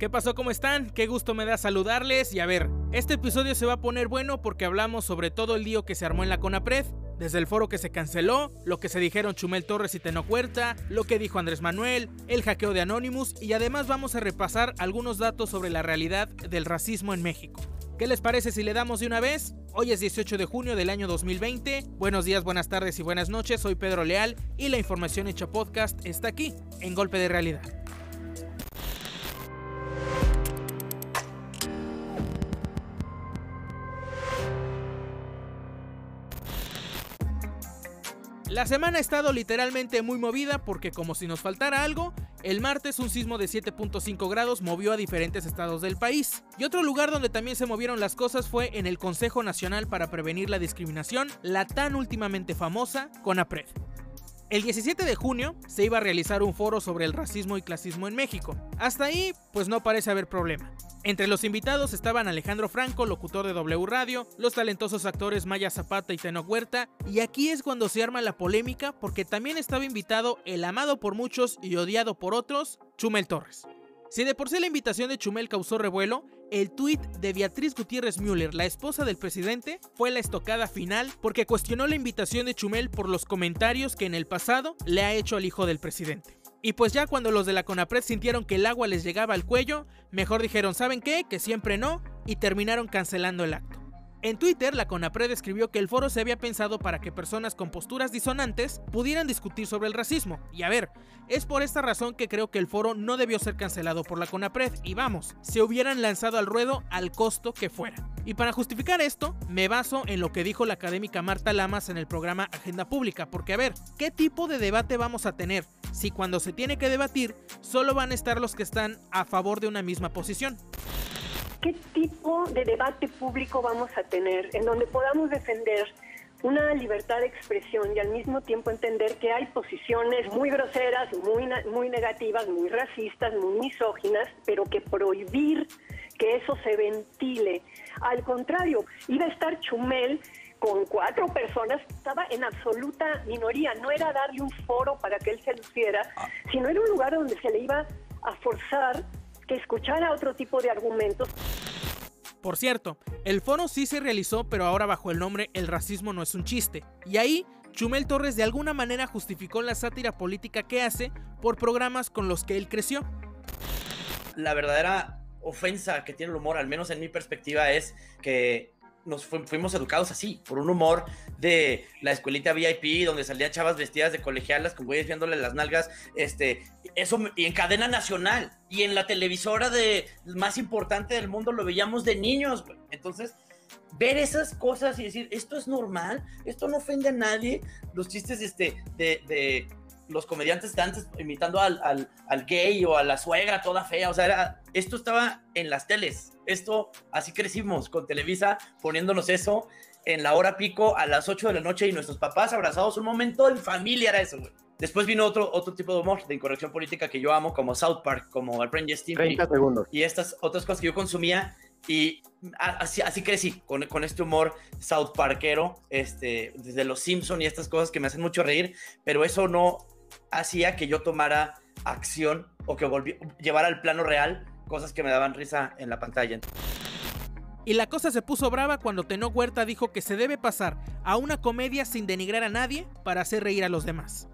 ¿Qué pasó? ¿Cómo están? Qué gusto me da saludarles y a ver, este episodio se va a poner bueno porque hablamos sobre todo el lío que se armó en la CONAPRED, desde el foro que se canceló, lo que se dijeron Chumel Torres y Teno Huerta, lo que dijo Andrés Manuel, el hackeo de Anonymous y además vamos a repasar algunos datos sobre la realidad del racismo en México. ¿Qué les parece si le damos de una vez? Hoy es 18 de junio del año 2020. Buenos días, buenas tardes y buenas noches. Soy Pedro Leal y la información hecha podcast está aquí, en Golpe de Realidad. La semana ha estado literalmente muy movida porque como si nos faltara algo, el martes un sismo de 7.5 grados movió a diferentes estados del país. Y otro lugar donde también se movieron las cosas fue en el Consejo Nacional para Prevenir la Discriminación, la tan últimamente famosa CONAPRED. El 17 de junio se iba a realizar un foro sobre el racismo y clasismo en México. Hasta ahí, pues no parece haber problema. Entre los invitados estaban Alejandro Franco, locutor de W Radio, los talentosos actores Maya Zapata y Teno Huerta, y aquí es cuando se arma la polémica porque también estaba invitado el amado por muchos y odiado por otros, Chumel Torres. Si de por sí la invitación de Chumel causó revuelo, el tuit de Beatriz Gutiérrez Müller, la esposa del presidente, fue la estocada final porque cuestionó la invitación de Chumel por los comentarios que en el pasado le ha hecho al hijo del presidente. Y pues ya cuando los de la CONAPRED sintieron que el agua les llegaba al cuello, mejor dijeron, ¿saben qué? Que siempre no, y terminaron cancelando el acto. En Twitter, la CONAPRED escribió que el foro se había pensado para que personas con posturas disonantes pudieran discutir sobre el racismo. Y a ver, es por esta razón que creo que el foro no debió ser cancelado por la CONAPRED. Y vamos, se hubieran lanzado al ruedo al costo que fuera. Y para justificar esto, me baso en lo que dijo la académica Marta Lamas en el programa Agenda Pública. Porque a ver, ¿qué tipo de debate vamos a tener si cuando se tiene que debatir solo van a estar los que están a favor de una misma posición? ¿Qué tipo de debate público vamos a tener en donde podamos defender una libertad de expresión y al mismo tiempo entender que hay posiciones muy groseras, muy, muy negativas, muy racistas, muy misóginas, pero que prohibir que eso se ventile. Al contrario, iba a estar Chumel con cuatro personas, estaba en absoluta minoría, no era darle un foro para que él se luciera, sino era un lugar donde se le iba a forzar que escuchara otro tipo de argumentos. Por cierto, el foro sí se realizó, pero ahora bajo el nombre El racismo no es un chiste. Y ahí, Chumel Torres de alguna manera justificó la sátira política que hace por programas con los que él creció. La verdadera ofensa que tiene el humor, al menos en mi perspectiva, es que nos fuimos educados así, por un humor de la escuelita VIP, donde salían chavas vestidas de colegialas con güeyes viéndole las nalgas, este, eso, y en cadena nacional, y en la televisora de más importante del mundo lo veíamos de niños, Entonces, ver esas cosas y decir, esto es normal, esto no ofende a nadie, los chistes, este, de, los comediantes están imitando al, al, gay o a la suegra toda fea, o sea, era, esto estaba en las teles, esto, así crecimos con Televisa poniéndonos eso en la hora pico a las 8 de la noche y nuestros papás abrazados, un momento en familia era eso, güey. Después vino otro, otro tipo de humor de incorrección política que yo amo, como South Park, como el Ranger Steam. 30 segundos. Y estas otras cosas que yo consumía y así, así crecí con, con este humor South Parkero, este, desde los Simpson y estas cosas que me hacen mucho reír, pero eso no hacía que yo tomara acción o que llevara al plano real cosas que me daban risa en la pantalla. Y la cosa se puso brava cuando Teno Huerta dijo que se debe pasar a una comedia sin denigrar a nadie para hacer reír a los demás.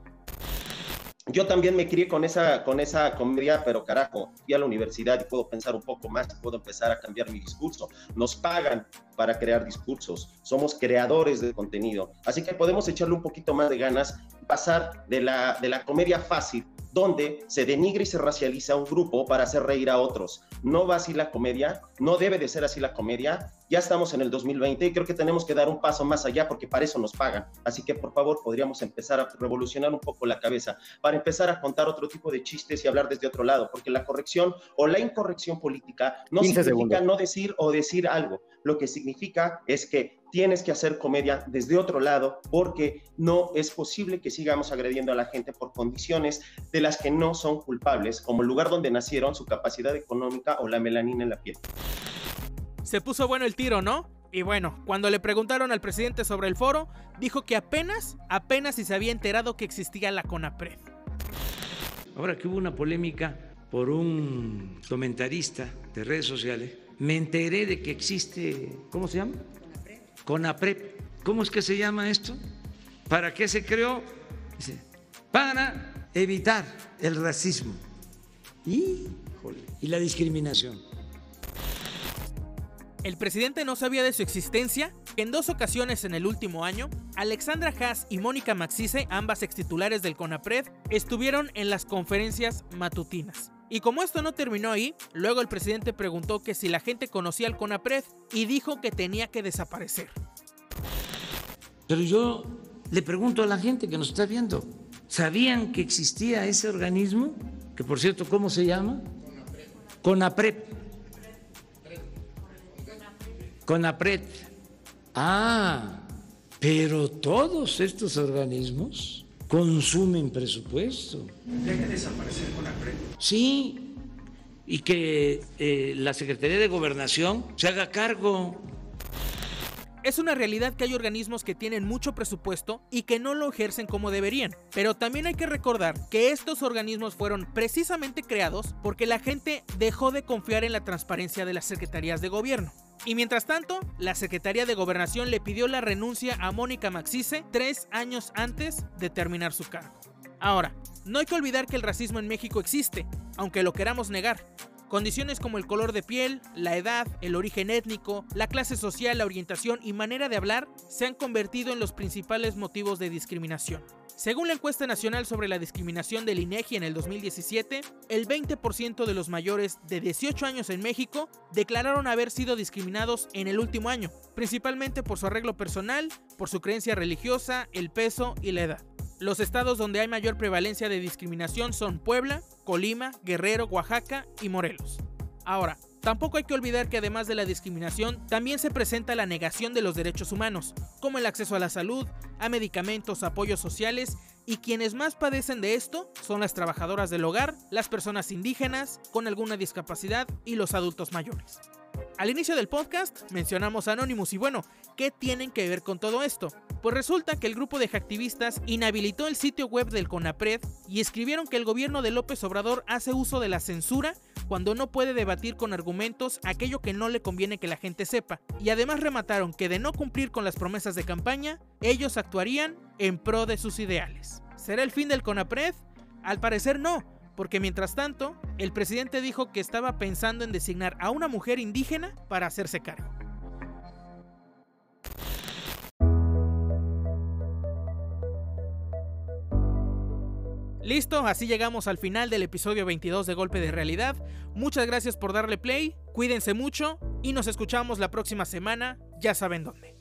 Yo también me crié con esa, con esa comedia, pero carajo, fui a la universidad y puedo pensar un poco más, puedo empezar a cambiar mi discurso. Nos pagan para crear discursos, somos creadores de contenido, así que podemos echarle un poquito más de ganas, pasar de la, de la comedia fácil donde se denigra y se racializa a un grupo para hacer reír a otros. No va así la comedia, no debe de ser así la comedia. Ya estamos en el 2020 y creo que tenemos que dar un paso más allá porque para eso nos pagan. Así que por favor podríamos empezar a revolucionar un poco la cabeza para empezar a contar otro tipo de chistes y hablar desde otro lado, porque la corrección o la incorrección política no significa no decir o decir algo. Lo que significa es que tienes que hacer comedia desde otro lado porque no es posible que sigamos agrediendo a la gente por condiciones de las que no son culpables, como el lugar donde nacieron, su capacidad económica o la melanina en la piel. Se puso bueno el tiro, ¿no? Y bueno, cuando le preguntaron al presidente sobre el foro, dijo que apenas, apenas si se había enterado que existía la CONAPRED. Ahora que hubo una polémica por un comentarista de redes sociales, me enteré de que existe, ¿cómo se llama? CONAPREP. ¿Cómo es que se llama esto? ¿Para qué se creó? para evitar el racismo y, y la discriminación. El presidente no sabía de su existencia en dos ocasiones en el último año, Alexandra Haas y Mónica Maxice, ambas extitulares del CONAPRED, estuvieron en las conferencias matutinas. Y como esto no terminó ahí, luego el presidente preguntó que si la gente conocía al CONAPRED y dijo que tenía que desaparecer. Pero yo le pregunto a la gente que nos está viendo, ¿sabían que existía ese organismo? Que por cierto, ¿cómo se llama? CONAPRED. CONAPRED. Ah, pero todos estos organismos consumen presupuesto. Deje desaparecer con Sí, y que eh, la Secretaría de Gobernación se haga cargo. Es una realidad que hay organismos que tienen mucho presupuesto y que no lo ejercen como deberían. Pero también hay que recordar que estos organismos fueron precisamente creados porque la gente dejó de confiar en la transparencia de las secretarías de gobierno. Y mientras tanto, la Secretaría de Gobernación le pidió la renuncia a Mónica Maxice tres años antes de terminar su cargo. Ahora, no hay que olvidar que el racismo en México existe, aunque lo queramos negar. Condiciones como el color de piel, la edad, el origen étnico, la clase social, la orientación y manera de hablar se han convertido en los principales motivos de discriminación. Según la encuesta nacional sobre la discriminación del INEGI en el 2017, el 20% de los mayores de 18 años en México declararon haber sido discriminados en el último año, principalmente por su arreglo personal, por su creencia religiosa, el peso y la edad. Los estados donde hay mayor prevalencia de discriminación son Puebla, Colima, Guerrero, Oaxaca y Morelos. Ahora, Tampoco hay que olvidar que además de la discriminación, también se presenta la negación de los derechos humanos, como el acceso a la salud, a medicamentos, apoyos sociales, y quienes más padecen de esto son las trabajadoras del hogar, las personas indígenas, con alguna discapacidad y los adultos mayores. Al inicio del podcast mencionamos Anonymous y bueno, ¿qué tienen que ver con todo esto? Pues resulta que el grupo de hacktivistas inhabilitó el sitio web del CONAPRED y escribieron que el gobierno de López Obrador hace uso de la censura cuando no puede debatir con argumentos aquello que no le conviene que la gente sepa. Y además remataron que de no cumplir con las promesas de campaña, ellos actuarían en pro de sus ideales. ¿Será el fin del CONAPRED? Al parecer no, porque mientras tanto, el presidente dijo que estaba pensando en designar a una mujer indígena para hacerse cargo. Listo, así llegamos al final del episodio 22 de Golpe de Realidad. Muchas gracias por darle play, cuídense mucho y nos escuchamos la próxima semana, ya saben dónde.